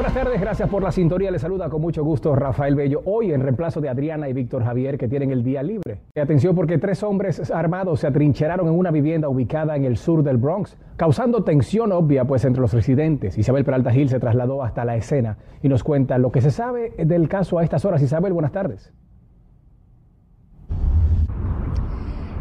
Buenas tardes, gracias por la sintonía. Les saluda con mucho gusto Rafael Bello. Hoy en reemplazo de Adriana y Víctor Javier que tienen el día libre. Atención porque tres hombres armados se atrincheraron en una vivienda ubicada en el sur del Bronx, causando tensión obvia pues entre los residentes. Isabel Peralta Gil se trasladó hasta la escena y nos cuenta lo que se sabe del caso a estas horas. Isabel, buenas tardes.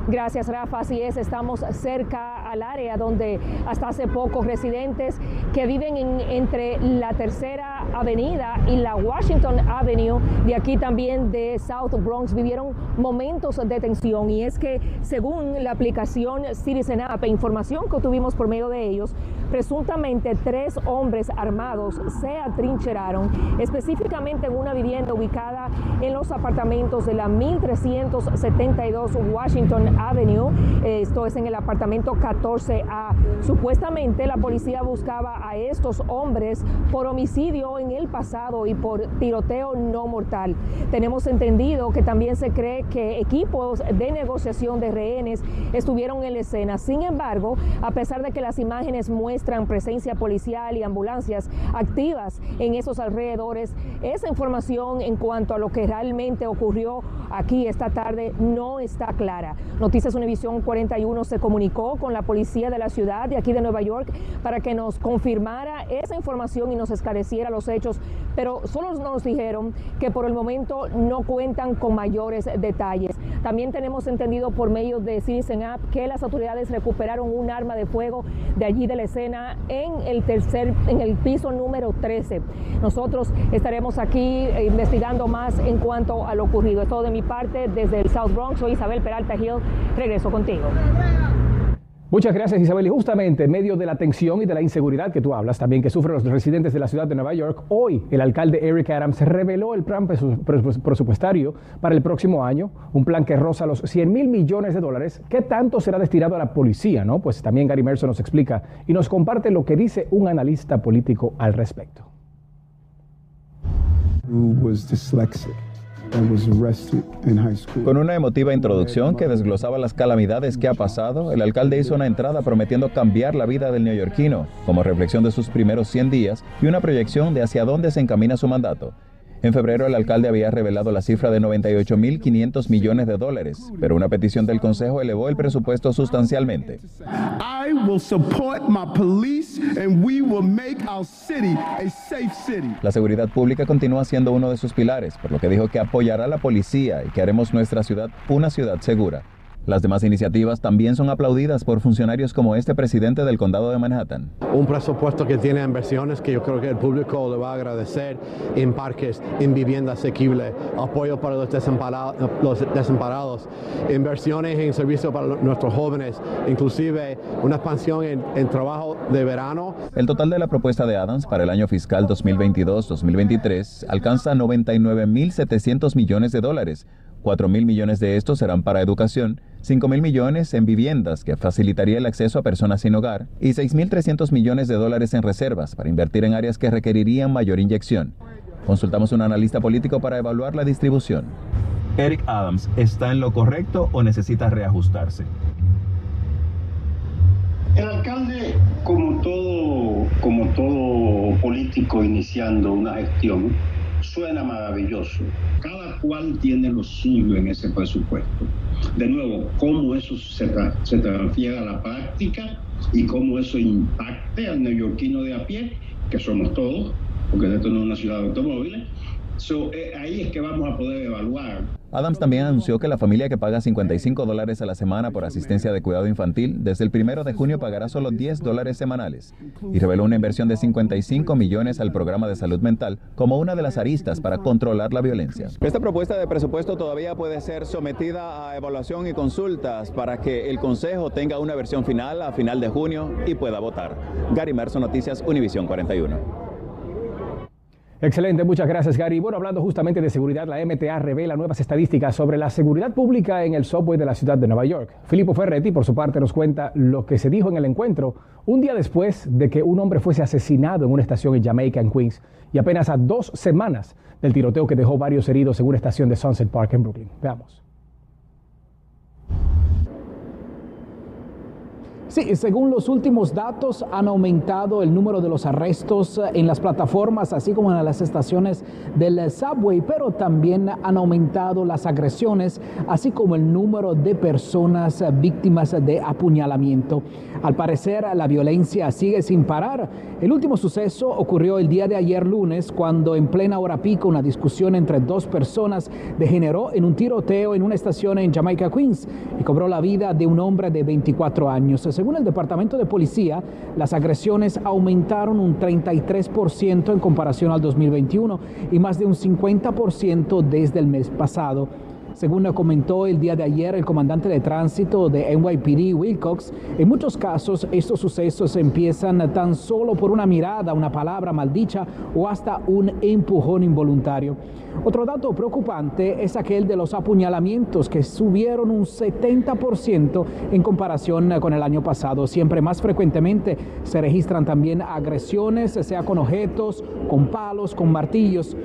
Gracias, Rafa. Así es, estamos cerca al área donde hasta hace poco residentes que viven entre la tercera avenida y la Washington Avenue, de aquí también de South Bronx, vivieron momentos de tensión. Y es que según la aplicación Citizen App e información que tuvimos por medio de ellos, presuntamente tres hombres armados se atrincheraron específicamente en una vivienda ubicada en los apartamentos de la 1372 Washington Avenue, esto es en el apartamento 14A. Supuestamente la policía buscaba a estos hombres por homicidio en el pasado y por tiroteo no mortal. Tenemos entendido que también se cree que equipos de negociación de rehenes estuvieron en la escena. Sin embargo, a pesar de que las imágenes muestran presencia policial y ambulancias activas en esos alrededores, esa información en cuanto a lo que realmente ocurrió aquí esta tarde no está clara. Noticias Univisión 41 se comunicó con la policía de la ciudad de aquí de Nueva York para que nos confirmara esa información y nos esclareciera los hechos, pero solo nos dijeron que por el momento no cuentan con mayores detalles. También tenemos entendido por medio de Citizen App que las autoridades recuperaron un arma de fuego de allí de la en el tercer, en el piso número 13. Nosotros estaremos aquí eh, investigando más en cuanto a lo ocurrido. Es todo de mi parte desde el South Bronx. Soy Isabel Peralta Hill. Regreso contigo. Muchas gracias Isabel. Y justamente en medio de la tensión y de la inseguridad que tú hablas, también que sufren los residentes de la ciudad de Nueva York, hoy el alcalde Eric Adams reveló el plan presupuestario para el próximo año, un plan que roza los 100 mil millones de dólares. ¿Qué tanto será destinado a la policía? No? Pues también Gary Mercer nos explica y nos comparte lo que dice un analista político al respecto. Con una emotiva introducción que desglosaba las calamidades que ha pasado, el alcalde hizo una entrada prometiendo cambiar la vida del neoyorquino, como reflexión de sus primeros 100 días y una proyección de hacia dónde se encamina su mandato. En febrero el alcalde había revelado la cifra de 98.500 millones de dólares, pero una petición del Consejo elevó el presupuesto sustancialmente. La seguridad pública continúa siendo uno de sus pilares, por lo que dijo que apoyará a la policía y que haremos nuestra ciudad una ciudad segura. Las demás iniciativas también son aplaudidas por funcionarios como este presidente del condado de Manhattan. Un presupuesto que tiene inversiones que yo creo que el público le va a agradecer en parques, en vivienda asequible, apoyo para los desamparados, inversiones en servicios para nuestros jóvenes, inclusive una expansión en, en trabajo de verano. El total de la propuesta de Adams para el año fiscal 2022-2023 alcanza 99.700 millones de dólares 4 mil millones de estos serán para educación, 5 mil millones en viviendas, que facilitaría el acceso a personas sin hogar, y 6.300 millones de dólares en reservas para invertir en áreas que requerirían mayor inyección. Consultamos un analista político para evaluar la distribución. Eric Adams, ¿está en lo correcto o necesita reajustarse? El alcalde, como todo, como todo político iniciando una gestión, suena maravilloso. Cada cual tiene lo suyo en ese presupuesto. De nuevo, cómo eso se, se transfiere a la práctica y cómo eso impacte al neoyorquino de a pie, que somos todos, porque esto no es una ciudad de automóviles. Eh, ahí es que vamos a poder evaluar Adams también anunció que la familia que paga 55 dólares a la semana por asistencia de cuidado infantil, desde el primero de junio pagará solo 10 dólares semanales y reveló una inversión de 55 millones al programa de salud mental como una de las aristas para controlar la violencia. Esta propuesta de presupuesto todavía puede ser sometida a evaluación y consultas para que el Consejo tenga una versión final a final de junio y pueda votar. Gary Merson, Noticias, Univisión 41. Excelente, muchas gracias Gary. Bueno, hablando justamente de seguridad, la MTA revela nuevas estadísticas sobre la seguridad pública en el subway de la ciudad de Nueva York. Filippo Ferretti, por su parte, nos cuenta lo que se dijo en el encuentro un día después de que un hombre fuese asesinado en una estación en Jamaica, en Queens, y apenas a dos semanas del tiroteo que dejó varios heridos en una estación de Sunset Park en Brooklyn. Veamos. Sí, según los últimos datos, han aumentado el número de los arrestos eh, en las plataformas, así como en las estaciones del subway, pero también han aumentado las agresiones, así como el número de personas eh, víctimas de apuñalamiento. Al parecer, la violencia sigue sin parar. El último suceso ocurrió el día de ayer lunes, cuando en plena hora pico una discusión entre dos personas degeneró en un tiroteo en una estación en Jamaica, Queens, y cobró la vida de un hombre de 24 años. Según el Departamento de Policía, las agresiones aumentaron un 33% en comparación al 2021 y más de un 50% desde el mes pasado. Según comentó el día de ayer el comandante de tránsito de NYPD, Wilcox, en muchos casos estos sucesos empiezan tan solo por una mirada, una palabra maldicha o hasta un empujón involuntario. Otro dato preocupante es aquel de los apuñalamientos que subieron un 70% en comparación con el año pasado. Siempre más frecuentemente se registran también agresiones, sea con objetos, con palos, con martillos.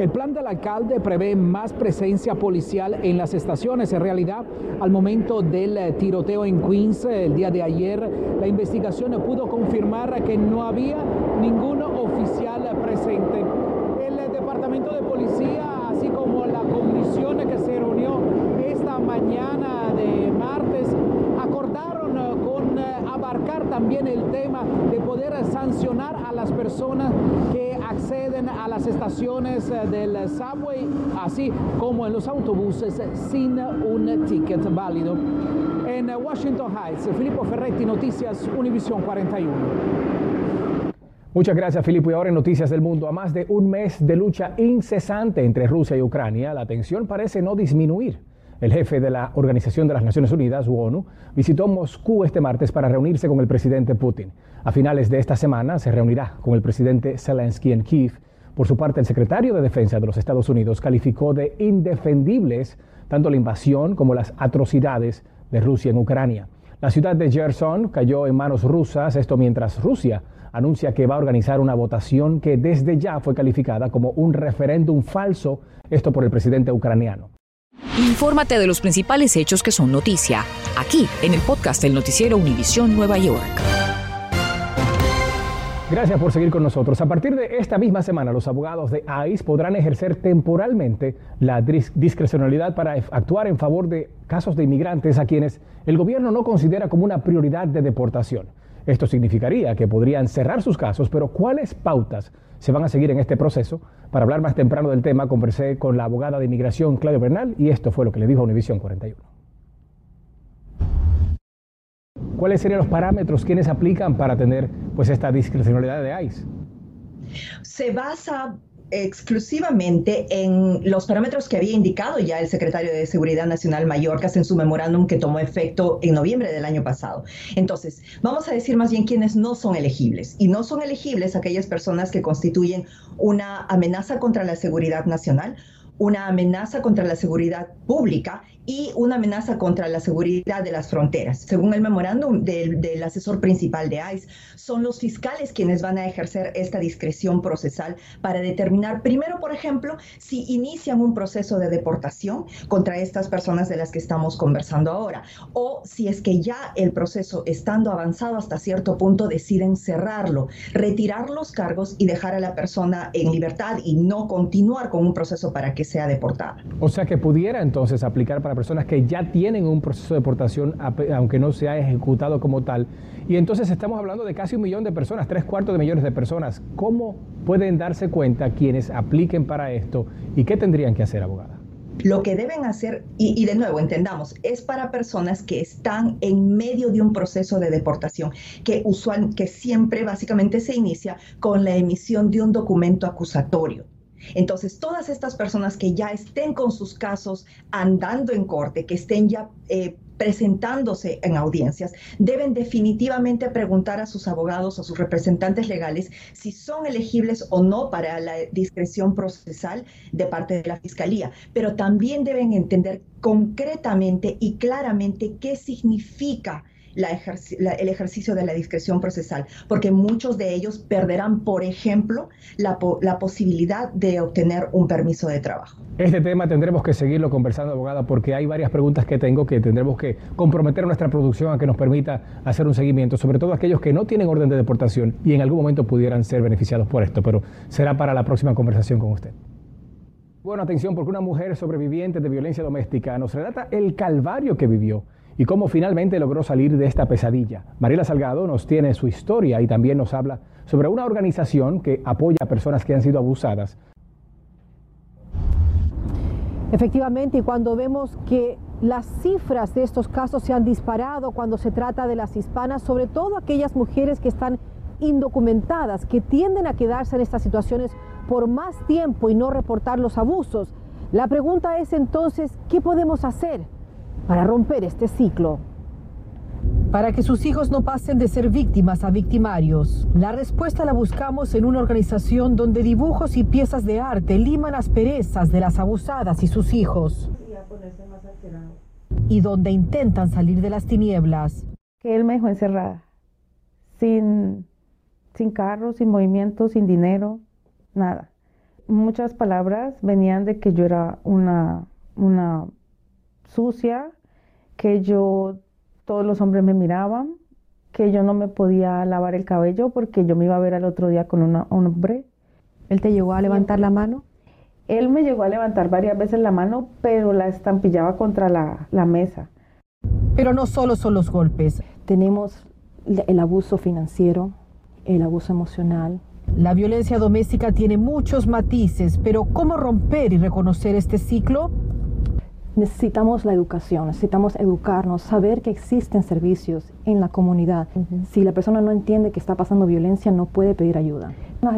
El plan del alcalde prevé más presencia policial en las estaciones. En realidad, al momento del eh, tiroteo en Queens eh, el día de ayer, la investigación pudo confirmar que no había ningún oficial presente. El eh, departamento de policía, así como la comisión que se reunió esta mañana de martes, acordaron con abarcar también el tema de poder sancionar a las personas que acceden a las estaciones eh, del subway, así como en los autobuses sin un ticket válido. En Washington Heights, Filippo Ferretti, Noticias Univisión 41. Muchas gracias, Filippo. Y ahora en Noticias del Mundo, a más de un mes de lucha incesante entre Rusia y Ucrania, la tensión parece no disminuir. El jefe de la Organización de las Naciones Unidas, ONU, visitó Moscú este martes para reunirse con el presidente Putin. A finales de esta semana se reunirá con el presidente Zelensky en Kiev. Por su parte, el secretario de Defensa de los Estados Unidos calificó de indefendibles tanto la invasión como las atrocidades de Rusia en Ucrania. La ciudad de Gerson cayó en manos rusas, esto mientras Rusia anuncia que va a organizar una votación que desde ya fue calificada como un referéndum falso, esto por el presidente ucraniano. Infórmate de los principales hechos que son noticia, aquí en el podcast del noticiero Univisión Nueva York. Gracias por seguir con nosotros. A partir de esta misma semana, los abogados de ICE podrán ejercer temporalmente la discrecionalidad para actuar en favor de casos de inmigrantes a quienes el gobierno no considera como una prioridad de deportación. Esto significaría que podrían cerrar sus casos, pero ¿cuáles pautas se van a seguir en este proceso? Para hablar más temprano del tema, conversé con la abogada de inmigración Claudia Bernal y esto fue lo que le dijo a Univisión 41. ¿Cuáles serían los parámetros quienes aplican para tener pues esta discrecionalidad de ICE? Se basa exclusivamente en los parámetros que había indicado ya el secretario de Seguridad Nacional Mallorcas en su memorándum que tomó efecto en noviembre del año pasado. Entonces, vamos a decir más bien quiénes no son elegibles. Y no son elegibles aquellas personas que constituyen una amenaza contra la seguridad nacional, una amenaza contra la seguridad pública y una amenaza contra la seguridad de las fronteras. Según el memorándum del, del, asesor principal de ICE, son los fiscales quienes van a ejercer esta discreción procesal para determinar, primero, por ejemplo, si inician un proceso de deportación contra estas personas de las que estamos conversando ahora, o si es que ya el proceso, estando avanzado hasta cierto punto, deciden cerrarlo, retirar los cargos y dejar a la persona en libertad y no continuar con un proceso para que sea deportada. O sea que pudiera entonces aplicar para personas que ya tienen un proceso de deportación, aunque no se ha ejecutado como tal. Y entonces estamos hablando de casi un millón de personas, tres cuartos de millones de personas. ¿Cómo pueden darse cuenta quienes apliquen para esto y qué tendrían que hacer, abogada? Lo que deben hacer, y, y, de nuevo entendamos, es para personas que están en medio de un proceso de deportación, que, usual, que siempre básicamente se inicia con la emisión de un documento acusatorio. Entonces, todas estas personas que ya estén con sus casos andando en corte, que estén ya eh, presentándose en audiencias, deben definitivamente preguntar a sus abogados o sus representantes legales si son elegibles o no para la discreción procesal de parte de la Fiscalía, pero también deben entender concretamente y claramente qué significa el ejercicio de la discreción procesal, porque muchos de ellos perderán, por ejemplo, la, la, posibilidad de obtener un permiso de trabajo. Este tema tendremos que seguirlo conversando, abogada, porque hay varias preguntas que tengo que tendremos que comprometer nuestra producción a que nos permita hacer un seguimiento, sobre todo aquellos que no tienen orden de deportación y en algún momento pudieran ser beneficiados por esto, pero será para la próxima conversación con usted. Bueno, atención, porque una mujer sobreviviente de violencia doméstica nos relata el calvario que vivió y cómo finalmente logró salir de esta pesadilla. Mariela Salgado nos tiene su historia y también nos habla sobre una organización que apoya a personas que han sido abusadas. Efectivamente, y cuando vemos que las cifras de estos casos se han disparado cuando se trata de las hispanas, sobre todo aquellas mujeres que están indocumentadas, que tienden a quedarse en estas situaciones por más tiempo y no reportar los abusos. La pregunta es entonces, ¿qué podemos hacer? Para romper este ciclo. Para que sus hijos no pasen de ser víctimas a victimarios, la respuesta la buscamos en una organización donde dibujos y piezas de arte liman asperezas de las abusadas y sus hijos. Y donde intentan salir de las tinieblas. Que él me dejó encerrada, sin, sin carro, sin movimiento, sin dinero, nada. Muchas palabras venían de que yo era una, una sucia, que yo, todos los hombres me miraban, que yo no me podía lavar el cabello porque yo me iba a ver al otro día con un hombre. ¿Él te llegó a levantar la mano? Él me llegó a levantar varias veces la mano, pero la estampillaba contra la, la mesa. Pero no solo son los golpes. Tenemos el abuso financiero, el abuso emocional. La violencia doméstica tiene muchos matices, pero ¿cómo romper y reconocer este ciclo? Necesitamos la educación, necesitamos educarnos, saber que existen servicios en la comunidad. Si la persona no entiende que está pasando violencia, no puede pedir ayuda.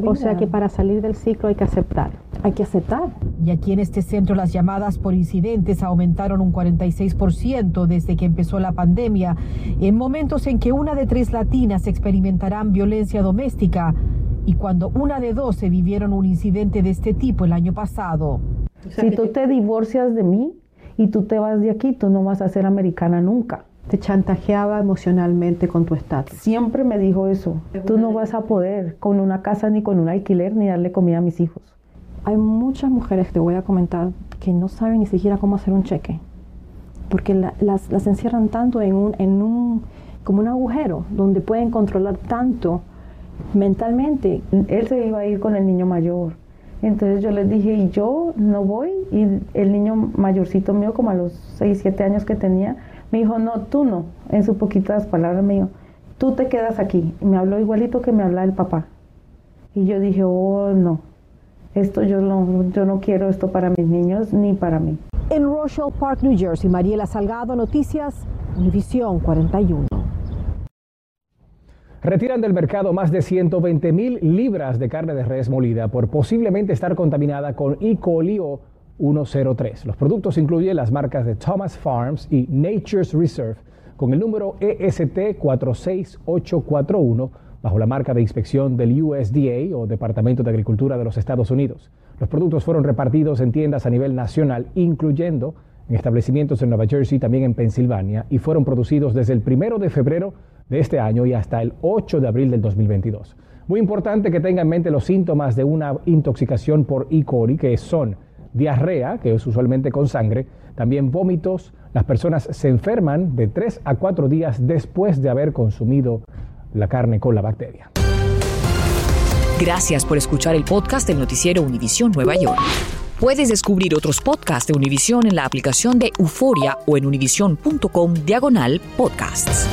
O sea que para salir del ciclo hay que aceptar. Hay que aceptar. Y aquí en este centro las llamadas por incidentes aumentaron un 46% desde que empezó la pandemia, en momentos en que una de tres latinas experimentarán violencia doméstica y cuando una de dos se vivieron un incidente de este tipo el año pasado. si tú te divorcias de mí, y tú te vas de aquí, tú no vas a ser americana nunca. Te chantajeaba emocionalmente con tu estatus. Siempre me dijo eso. Tú no vas a poder con una casa ni con un alquiler ni darle comida a mis hijos. Hay muchas mujeres que te voy a comentar que no saben ni siquiera cómo hacer un cheque. Porque las, las encierran tanto en un, en un, como un agujero donde pueden controlar tanto mentalmente. Él se iba a ir con el niño mayor entonces yo les dije, y yo no voy. Y el niño mayorcito mío, como a los 6, 7 años que tenía, me dijo, no, tú no. En sus poquitas palabras me dijo, tú te quedas aquí. Me habló igualito que me habla el papá. Y yo dije, oh, no. Esto yo no, yo no quiero esto para mis niños ni para mí. En Rochelle Park, New Jersey, Mariela Salgado, Noticias, Univisión 41. Retiran del mercado más de 120 mil libras de carne de res molida por posiblemente estar contaminada con E. coli o 103. Los productos incluyen las marcas de Thomas Farms y Nature's Reserve con el número EST 46841 bajo la marca de inspección del USDA o Departamento de Agricultura de los Estados Unidos. Los productos fueron repartidos en tiendas a nivel nacional, incluyendo en establecimientos en Nueva Jersey, también en Pensilvania, y fueron producidos desde el primero de febrero de este año y hasta el 8 de abril del 2022. Muy importante que tenga en mente los síntomas de una intoxicación por E. coli, que son diarrea, que es usualmente con sangre, también vómitos. Las personas se enferman de 3 a 4 días después de haber consumido la carne con la bacteria. Gracias por escuchar el podcast del noticiero Univisión Nueva York. Puedes descubrir otros podcasts de Univisión en la aplicación de Euforia o en univision.com diagonal podcasts.